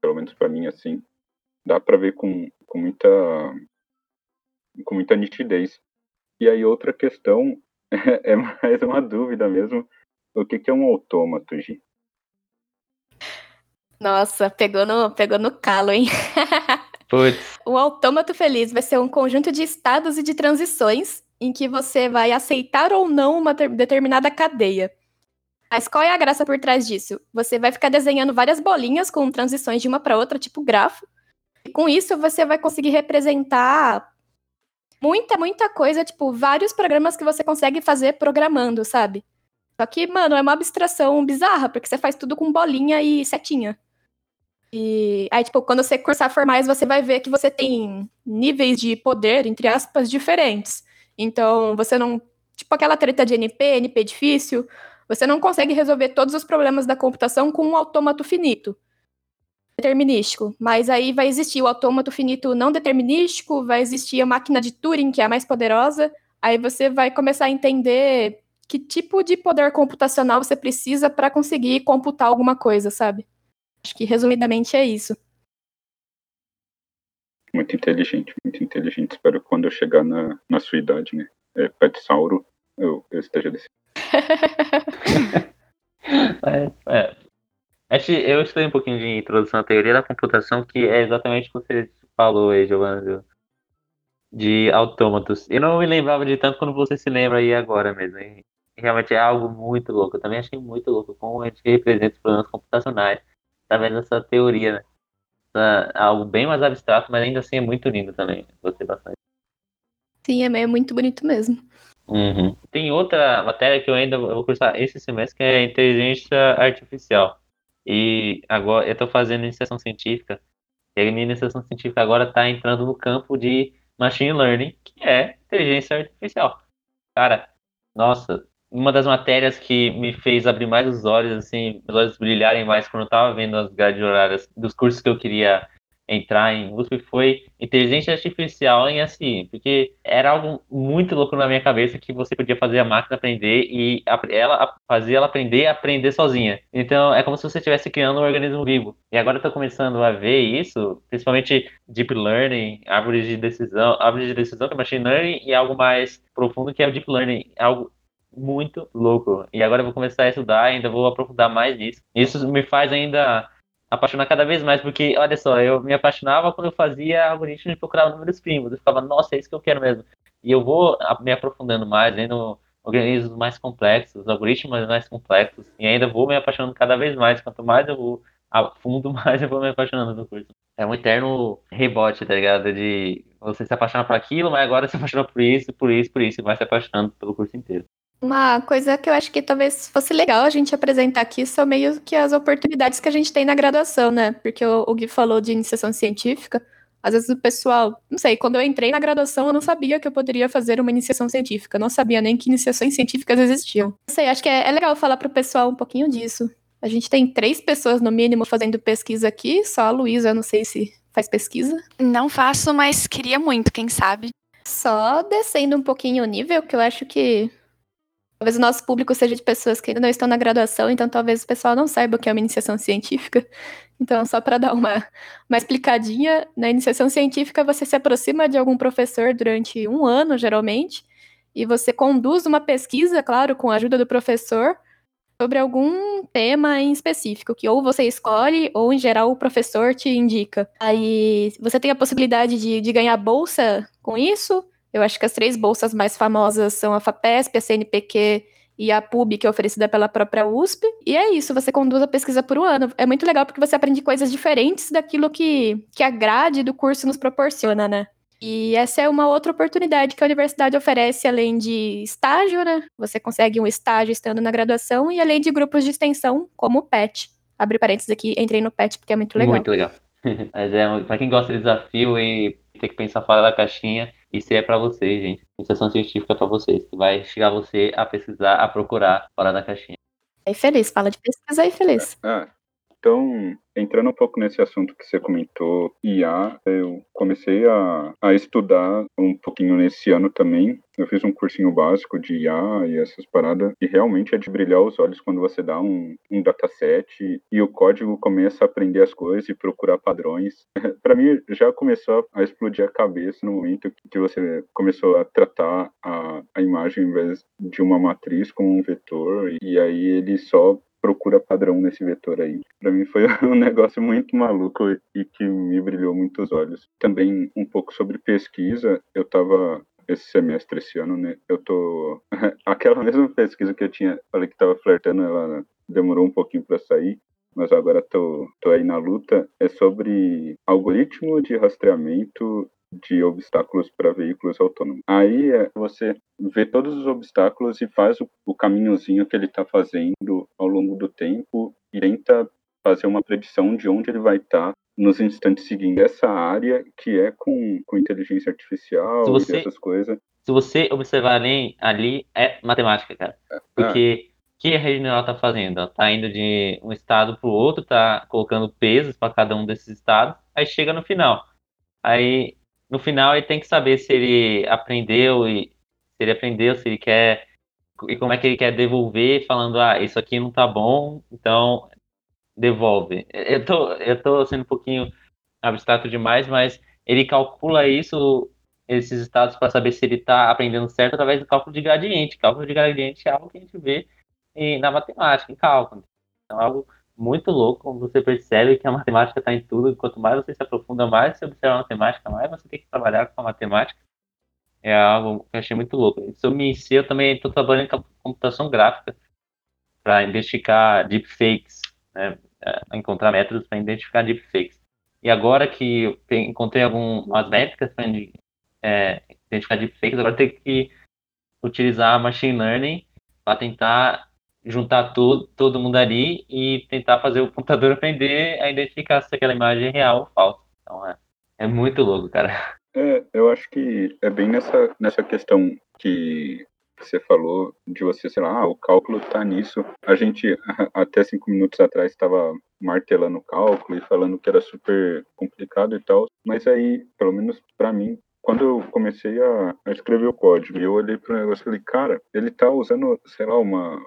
Pelo menos para mim, assim. Dá para ver com, com muita com muita nitidez. E aí outra questão é, é mais uma dúvida mesmo. O que, que é um autômato, Gi? Nossa, pegou no, pegou no calo, hein? Putz. O autômato feliz vai ser um conjunto de estados e de transições em que você vai aceitar ou não uma determinada cadeia. Mas qual é a graça por trás disso? Você vai ficar desenhando várias bolinhas com transições de uma para outra, tipo grafo, E com isso você vai conseguir representar muita, muita coisa, tipo, vários programas que você consegue fazer programando, sabe? Só que, mano, é uma abstração bizarra, porque você faz tudo com bolinha e setinha. E aí, tipo, quando você cursar formais, você vai ver que você tem níveis de poder, entre aspas, diferentes. Então, você não. Tipo aquela treta de NP, NP difícil, você não consegue resolver todos os problemas da computação com um autômato finito determinístico. Mas aí vai existir o autômato finito não determinístico, vai existir a máquina de Turing, que é a mais poderosa. Aí você vai começar a entender que tipo de poder computacional você precisa para conseguir computar alguma coisa, sabe? Acho que resumidamente é isso. Muito inteligente, muito inteligente. Espero que quando eu chegar na, na sua idade, né? É, Pet Sauro, eu, eu esteja desse. é, é. Acho, eu estudei um pouquinho de introdução à teoria da computação, que é exatamente o que você falou aí, Giovanni, de autômatos. Eu não me lembrava de tanto quando você se lembra aí agora mesmo. Realmente é algo muito louco. Eu também achei muito louco como a gente representa os problemas computacionais através dessa teoria, né? Essa, algo bem mais abstrato, mas ainda assim é muito lindo também. Gostei bastante. Sim, é muito bonito mesmo. Uhum. Tem outra matéria que eu ainda vou cursar esse semestre, que é inteligência artificial. E agora eu estou fazendo iniciação científica. E a minha iniciação científica agora está entrando no campo de machine learning, que é inteligência artificial. Cara, nossa, uma das matérias que me fez abrir mais os olhos, assim, os olhos brilharem mais quando eu estava vendo as grades horárias dos cursos que eu queria entrar em USP foi inteligência artificial em SI, porque era algo muito louco na minha cabeça que você podia fazer a máquina aprender e ela fazer ela aprender aprender sozinha. Então é como se você estivesse criando um organismo vivo. E agora tô começando a ver isso, principalmente deep learning, árvores de decisão, árvores de decisão que é machine learning e algo mais profundo que é o deep learning, algo muito louco. E agora eu vou começar a estudar, ainda vou aprofundar mais nisso. Isso me faz ainda apaixonar cada vez mais, porque, olha só, eu me apaixonava quando eu fazia algoritmos e procurava números primos. Eu ficava, nossa, é isso que eu quero mesmo. E eu vou me aprofundando mais, vendo organismos mais complexos, algoritmos mais complexos, e ainda vou me apaixonando cada vez mais. Quanto mais eu vou a fundo, mais eu vou me apaixonando no curso. É um eterno rebote, tá ligado? De você se apaixonar por aquilo, mas agora se apaixona por isso, por isso, por isso, e vai se apaixonando pelo curso inteiro. Uma coisa que eu acho que talvez fosse legal a gente apresentar aqui são meio que as oportunidades que a gente tem na graduação, né? Porque o, o Gui falou de iniciação científica. Às vezes o pessoal, não sei, quando eu entrei na graduação eu não sabia que eu poderia fazer uma iniciação científica. não sabia nem que iniciações científicas existiam. Não sei, acho que é, é legal falar pro pessoal um pouquinho disso. A gente tem três pessoas no mínimo fazendo pesquisa aqui, só a Luísa, não sei se faz pesquisa. Não faço, mas queria muito, quem sabe. Só descendo um pouquinho o nível, que eu acho que Talvez o nosso público seja de pessoas que ainda não estão na graduação, então talvez o pessoal não saiba o que é uma iniciação científica. Então, só para dar uma, uma explicadinha, na iniciação científica você se aproxima de algum professor durante um ano, geralmente, e você conduz uma pesquisa, claro, com a ajuda do professor, sobre algum tema em específico, que ou você escolhe, ou em geral o professor te indica. Aí você tem a possibilidade de, de ganhar bolsa com isso, eu acho que as três bolsas mais famosas são a FAPESP, a CNPq e a PUB, que é oferecida pela própria USP. E é isso, você conduz a pesquisa por um ano. É muito legal porque você aprende coisas diferentes daquilo que, que a grade do curso nos proporciona, né? E essa é uma outra oportunidade que a universidade oferece, além de estágio, né? Você consegue um estágio estando na graduação e além de grupos de extensão, como o PET. Abre parênteses aqui, entrei no PET porque é muito legal. Muito legal. Mas é, pra quem gosta de desafio e ter que pensar fora da caixinha, isso é para vocês, gente. Iniciação científica é para vocês, que vai chegar você a pesquisar, a procurar fora da caixinha. Aí feliz, fala de pesquisa aí feliz. Ah, então, entrando um pouco nesse assunto que você comentou, IA, eu comecei a, a estudar um pouquinho nesse ano também. Eu fiz um cursinho básico de IA e essas paradas, e realmente é de brilhar os olhos quando você dá um, um dataset e o código começa a aprender as coisas e procurar padrões. Para mim, já começou a explodir a cabeça no momento que você começou a tratar a, a imagem, ao invés de uma matriz, como um vetor, e aí ele só procura padrão nesse vetor aí. Para mim foi um negócio muito maluco e que me brilhou muito os olhos. Também um pouco sobre pesquisa, eu estava esse semestre, esse ano, né? Eu tô aquela mesma pesquisa que eu tinha, falei que estava flertando, ela demorou um pouquinho para sair. mas agora tô, tô aí na luta, é sobre algoritmo de rastreamento de obstáculos para veículos autônomos. Aí é, você vê todos os obstáculos e faz o, o caminhozinho que ele está fazendo ao longo do tempo e tenta fazer uma predição de onde ele vai estar tá nos instantes seguintes. Essa área que é com, com inteligência artificial você, e essas coisas. Se você observar ali, ali é matemática, cara. É. Porque o que a rede neural está fazendo? Ela está indo de um estado para o outro, está colocando pesos para cada um desses estados, aí chega no final. Aí no final ele tem que saber se ele aprendeu e se ele aprendeu, se ele quer e como é que ele quer devolver, falando, ah, isso aqui não tá bom, então devolve. Eu tô, eu tô sendo um pouquinho abstrato demais, mas ele calcula isso, esses estados, para saber se ele está aprendendo certo através do cálculo de gradiente. Cálculo de gradiente é algo que a gente vê na matemática, em cálculo. Então, é algo muito louco, você percebe que a matemática está em tudo, quanto mais você se aprofunda, mais você observa a matemática, mais você tem que trabalhar com a matemática. É algo que eu achei muito louco. Me ensina, eu também estou trabalhando com computação gráfica para identificar deepfakes, né? É, encontrar métodos para identificar deepfakes. E agora que encontrei algumas métricas para é, identificar deepfakes, agora tem que utilizar machine learning para tentar juntar todo, todo mundo ali e tentar fazer o computador aprender a identificar se aquela imagem é real ou falsa. Então é, é muito louco, cara. É, eu acho que é bem nessa, nessa questão que você falou de você, sei lá, ah, o cálculo tá nisso. A gente, até cinco minutos atrás, estava martelando o cálculo e falando que era super complicado e tal, mas aí, pelo menos para mim, quando eu comecei a, a, escrever o código, eu olhei para o negócio e falei, cara, ele tá usando, sei lá, uma,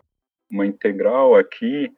uma integral aqui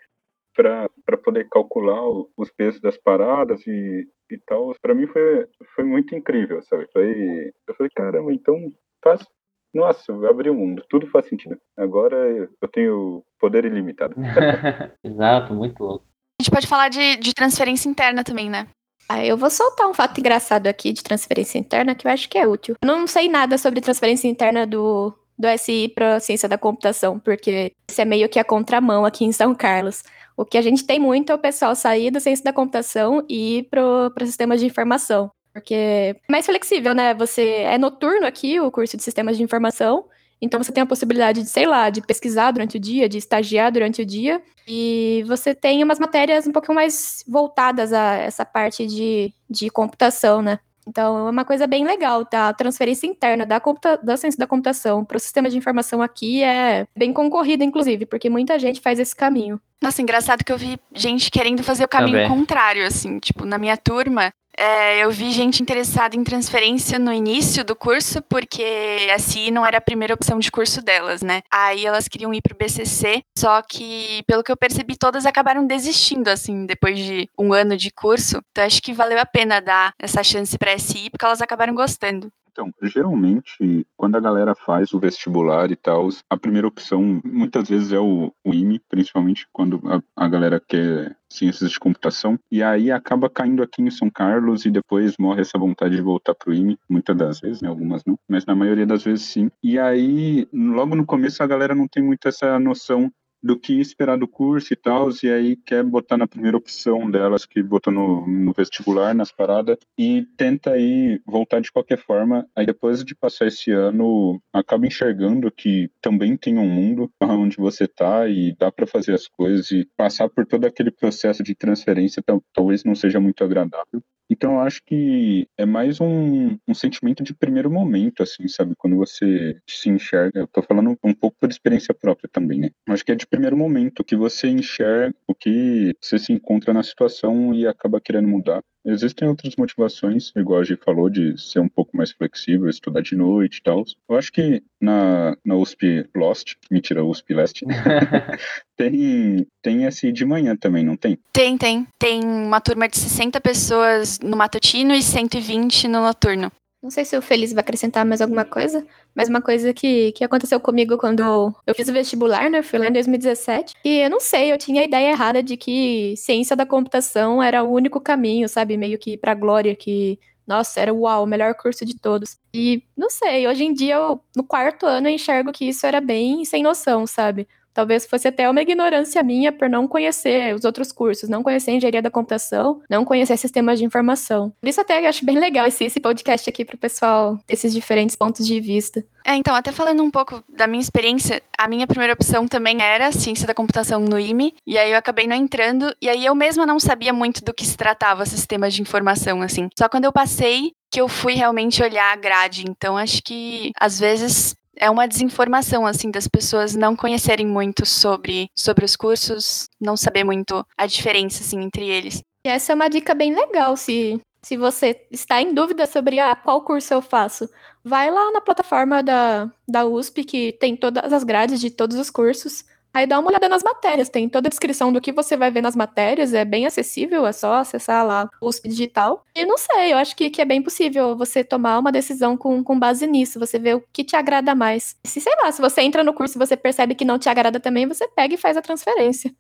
para poder calcular os pesos das paradas e, e tal. Para mim foi, foi muito incrível, sabe? Foi, eu falei, caramba, então faz. Nossa, abriu o mundo, tudo faz sentido. Agora eu tenho poder ilimitado. Exato, muito louco. A gente pode falar de, de transferência interna também, né? Ah, eu vou soltar um fato engraçado aqui de transferência interna que eu acho que é útil. Eu não sei nada sobre transferência interna do, do SI para ciência da computação, porque isso é meio que a contramão aqui em São Carlos. O que a gente tem muito é o pessoal sair da ciência da computação e ir para sistemas de informação. Porque é mais flexível, né? Você é noturno aqui, o curso de sistemas de informação. Então você tem a possibilidade de, sei lá, de pesquisar durante o dia, de estagiar durante o dia. E você tem umas matérias um pouquinho mais voltadas a essa parte de, de computação, né? Então, é uma coisa bem legal, tá? A transferência interna da, da ciência da computação para o sistema de informação aqui é bem concorrida, inclusive, porque muita gente faz esse caminho. Nossa, engraçado que eu vi gente querendo fazer o caminho Também. contrário, assim. Tipo, na minha turma, é, eu vi gente interessada em transferência no início do curso, porque a CI não era a primeira opção de curso delas, né? Aí elas queriam ir pro BCC, só que, pelo que eu percebi, todas acabaram desistindo, assim, depois de um ano de curso. Então acho que valeu a pena dar essa chance pra SI, porque elas acabaram gostando. Então, geralmente, quando a galera faz o vestibular e tal, a primeira opção muitas vezes é o, o IME, principalmente quando a, a galera quer ciências de computação, e aí acaba caindo aqui em São Carlos e depois morre essa vontade de voltar pro IME, muitas das vezes, né, algumas não, mas na maioria das vezes sim. E aí, logo no começo a galera não tem muito essa noção do que esperar do curso e tal, e aí quer botar na primeira opção delas, que botou no, no, vestibular, nas paradas, e tenta aí voltar de qualquer forma. Aí depois de passar esse ano, acaba enxergando que também tem um mundo onde você tá e dá para fazer as coisas e passar por todo aquele processo de transferência talvez não seja muito agradável. Então, eu acho que é mais um, um sentimento de primeiro momento, assim, sabe? Quando você se enxerga. Eu tô falando um pouco por experiência própria também, né? Eu acho que é de primeiro momento que você enxerga o que você se encontra na situação e acaba querendo mudar. Existem outras motivações, igual a gente falou, de ser um pouco mais flexível, estudar de noite e tal. Eu acho que na, na USP Lost, mentira, USP Leste, tem, tem esse de manhã também, não tem? Tem, tem. Tem uma turma de 60 pessoas no matutino e 120 no noturno. Não sei se o Feliz vai acrescentar mais alguma coisa, mas uma coisa que, que aconteceu comigo quando eu fiz o vestibular, né? Fui lá em 2017. E eu não sei, eu tinha a ideia errada de que ciência da computação era o único caminho, sabe? Meio que pra glória, que, nossa, era uau, o melhor curso de todos. E não sei, hoje em dia, eu, no quarto ano, eu enxergo que isso era bem sem noção, sabe? Talvez fosse até uma ignorância minha por não conhecer os outros cursos, não conhecer engenharia da computação, não conhecer sistemas de informação. Por isso até acho bem legal esse, esse podcast aqui pro pessoal, esses diferentes pontos de vista. É, então, até falando um pouco da minha experiência, a minha primeira opção também era ciência da computação no IME, e aí eu acabei não entrando, e aí eu mesma não sabia muito do que se tratava sistemas de informação, assim. Só quando eu passei que eu fui realmente olhar a grade. Então, acho que às vezes é uma desinformação, assim, das pessoas não conhecerem muito sobre, sobre os cursos, não saber muito a diferença, assim, entre eles. E essa é uma dica bem legal, se, se você está em dúvida sobre ah, qual curso eu faço. Vai lá na plataforma da, da USP, que tem todas as grades de todos os cursos. Aí dá uma olhada nas matérias, tem toda a descrição do que você vai ver nas matérias, é bem acessível, é só acessar lá o USP Digital. E não sei, eu acho que, que é bem possível você tomar uma decisão com, com base nisso, você vê o que te agrada mais. Se, sei lá, se você entra no curso e você percebe que não te agrada também, você pega e faz a transferência.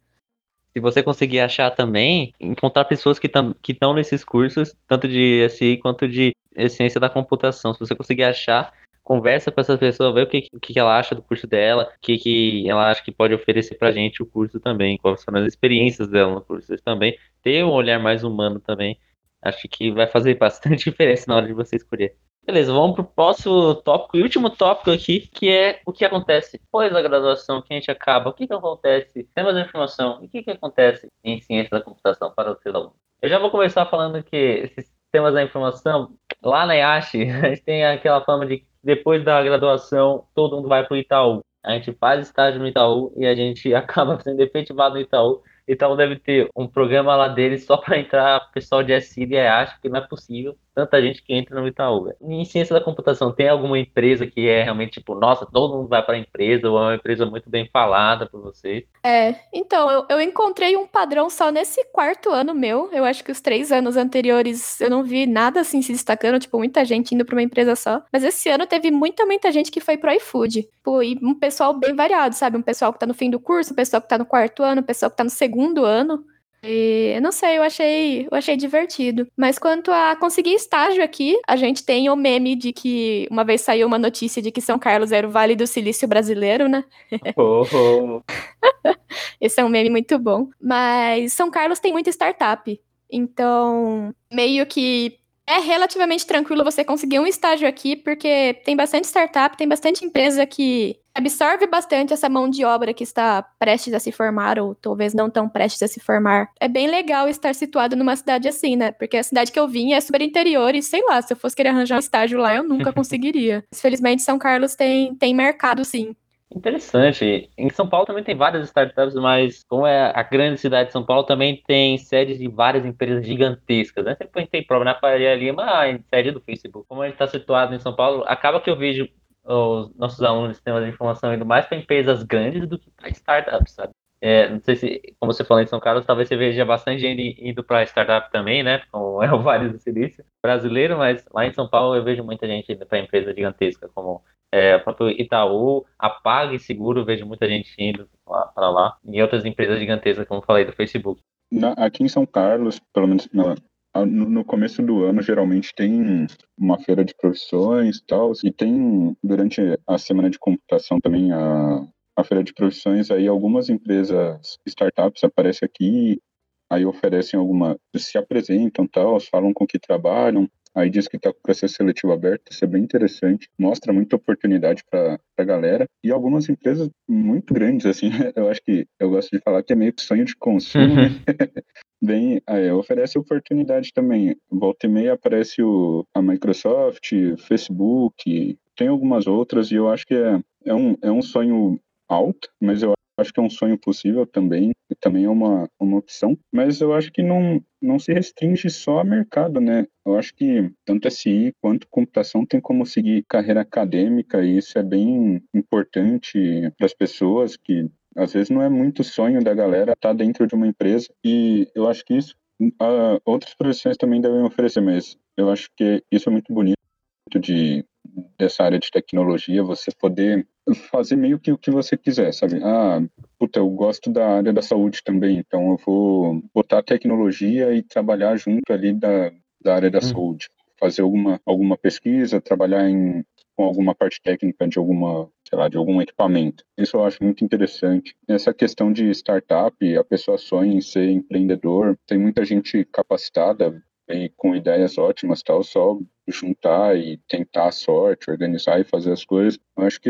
Se você conseguir achar também, encontrar pessoas que estão nesses cursos, tanto de SI quanto de ciência da computação. Se você conseguir achar, conversa com essa pessoa, vê o que, que ela acha do curso dela, o que, que ela acha que pode oferecer pra gente o curso também, quais são as experiências dela no curso também, ter um olhar mais humano também, acho que vai fazer bastante diferença na hora de você escolher. Beleza, vamos pro próximo tópico e último tópico aqui, que é o que acontece depois da graduação, que a gente acaba, o que, que acontece, sistemas da informação, o que, que acontece em ciência da computação para o seu aluno. Eu já vou começar falando que esses sistemas da informação, lá na IASH, a gente tem aquela fama de depois da graduação, todo mundo vai para o Itaú. A gente faz estágio no Itaú e a gente acaba sendo efetivado no Itaú então deve ter um programa lá deles só para entrar pessoal de SI e acho que não é possível tanta gente que entra no Itaú. Véio. Em ciência da computação, tem alguma empresa que é realmente tipo, nossa, todo mundo vai para a empresa, ou é uma empresa muito bem falada por vocês? É, então, eu, eu encontrei um padrão só nesse quarto ano meu. Eu acho que os três anos anteriores eu não vi nada assim se destacando, tipo, muita gente indo para uma empresa só. Mas esse ano teve muita, muita gente que foi pro iFood. Pô, e um pessoal bem variado, sabe? Um pessoal que tá no fim do curso, um pessoal que tá no quarto ano, um pessoal que tá no segundo ano. E não sei, eu achei, eu achei divertido. Mas quanto a conseguir estágio aqui, a gente tem o meme de que uma vez saiu uma notícia de que São Carlos era o Vale do Silício brasileiro, né? Oh, oh. Esse é um meme muito bom. Mas São Carlos tem muita startup. Então, meio que é relativamente tranquilo você conseguir um estágio aqui, porque tem bastante startup, tem bastante empresa que absorve bastante essa mão de obra que está prestes a se formar, ou talvez não tão prestes a se formar. É bem legal estar situado numa cidade assim, né? Porque a cidade que eu vim é super interior e sei lá, se eu fosse querer arranjar um estágio lá, eu nunca conseguiria. Felizmente, São Carlos tem, tem mercado, sim. Interessante. Em São Paulo também tem várias startups, mas como é a grande cidade de São Paulo, também tem sedes de várias empresas gigantescas. Né? Sempre tem prova na Faria Lima, a sede do Facebook. Como a gente está situado em São Paulo, acaba que eu vejo os nossos alunos sistemas de informação indo mais para empresas grandes do que para startups, sabe? É, não sei se, como você falou em São Carlos, talvez você veja bastante gente indo para startup também, né? Como é o Vale do Silício brasileiro, mas lá em São Paulo eu vejo muita gente indo para empresa gigantesca, como é, próprio Itaú, a PagSeguro, vejo muita gente indo para lá, e outras empresas gigantescas, como eu falei, do Facebook. Na, aqui em São Carlos, pelo menos na, no começo do ano, geralmente tem uma feira de profissões e tal, e tem, durante a semana de computação também, a, a feira de profissões, aí algumas empresas, startups aparecem aqui, aí oferecem alguma, se apresentam tal, falam com que trabalham, aí diz que está com o processo seletivo aberto, isso é bem interessante, mostra muita oportunidade para a galera, e algumas empresas muito grandes, assim, eu acho que, eu gosto de falar que é meio que sonho de consumo, né? bem, é, oferece oportunidade também. Volta e meia aparece o, a Microsoft, Facebook, tem algumas outras e eu acho que é, é, um, é um sonho alto, mas eu acho que é um sonho possível também, também é uma, uma opção, mas eu acho que não, não se restringe só a mercado, né? Eu acho que tanto SI quanto computação tem como seguir carreira acadêmica e isso é bem importante para as pessoas que às vezes não é muito sonho da galera estar tá dentro de uma empresa e eu acho que isso uh, outras profissões também devem oferecer, mas eu acho que isso é muito bonito de dessa área de tecnologia, você poder fazer meio que o que você quiser, sabe? Ah, puta, eu gosto da área da saúde também, então eu vou botar tecnologia e trabalhar junto ali da, da área da hum. saúde. Fazer alguma, alguma pesquisa, trabalhar em com alguma parte técnica de alguma, sei lá, de algum equipamento. Isso eu acho muito interessante. Essa questão de startup, a pessoa sonha em ser empreendedor, tem muita gente capacitada e com ideias ótimas, tal, só juntar e tentar a sorte, organizar e fazer as coisas. Eu acho que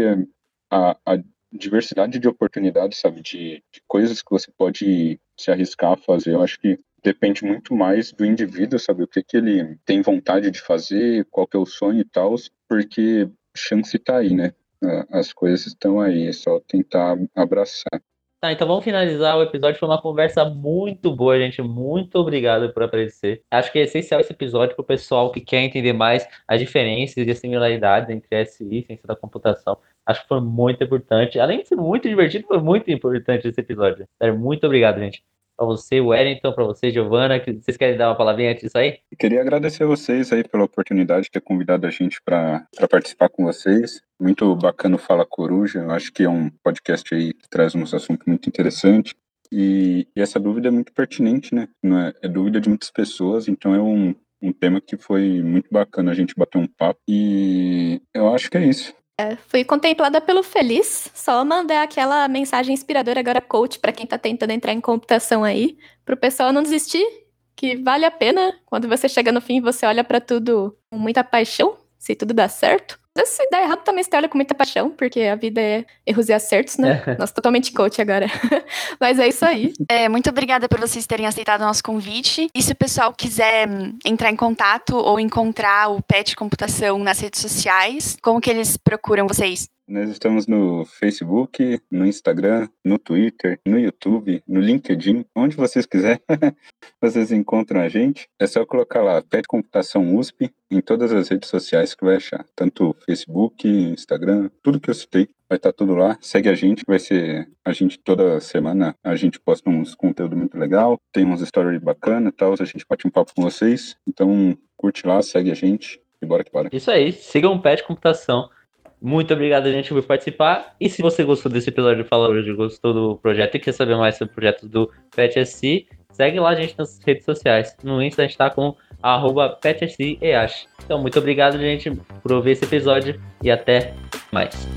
a, a diversidade de oportunidades, sabe, de, de, coisas que você pode se arriscar a fazer, eu acho que depende muito mais do indivíduo, sabe, o que, que ele tem vontade de fazer, qual que é o sonho e tal, porque chance está aí, né? As coisas estão aí, é só tentar abraçar. Tá, então vamos finalizar o episódio. Foi uma conversa muito boa, gente. Muito obrigado por aparecer. Acho que é essencial esse episódio para o pessoal que quer entender mais as diferenças e as similaridades entre SI e ciência da computação. Acho que foi muito importante. Além de ser muito divertido, foi muito importante esse episódio. Muito obrigado, gente para você, Wellington, para você, Giovana. Vocês querem dar uma palavrinha antes disso aí? Queria agradecer a vocês aí pela oportunidade de ter convidado a gente para participar com vocês. Muito bacana o Fala Coruja. Eu acho que é um podcast aí que traz uns assuntos muito interessantes. E, e, essa dúvida é muito pertinente, né? É, é dúvida de muitas pessoas, então é um, um tema que foi muito bacana a gente bater um papo. E eu acho que é isso. É, fui contemplada pelo Feliz, só mandar aquela mensagem inspiradora agora, coach, para quem tá tentando entrar em computação aí, pro pessoal não desistir, que vale a pena. Quando você chega no fim, você olha para tudo com muita paixão, se tudo dá certo. Se der errado, também você olha com muita paixão, porque a vida é erros e acertos, né? É. Nossa, totalmente coach agora. Mas é isso aí. É, muito obrigada por vocês terem aceitado o nosso convite. E se o pessoal quiser hum, entrar em contato ou encontrar o PET Computação nas redes sociais, como que eles procuram vocês? Nós estamos no Facebook, no Instagram, no Twitter, no YouTube, no LinkedIn, onde vocês quiserem, vocês encontram a gente. É só colocar lá PET Computação USP em todas as redes sociais que vai achar, tanto Facebook, Instagram, tudo que eu citei. Vai estar tudo lá. Segue a gente, vai ser a gente toda semana. A gente posta uns conteúdo muito legal, tem uns stories bacana, tal. A gente bate um papo com vocês. Então curte lá, segue a gente e bora que bora. Isso aí, sigam o Pet Computação. Muito obrigado, gente, por participar. E se você gostou desse episódio de Fala Hoje, gostou do projeto e quer saber mais sobre o projeto do PetSC, segue lá a gente nas redes sociais. No Insta a gente tá com arroba. Então, muito obrigado, gente, por ouvir esse episódio e até mais.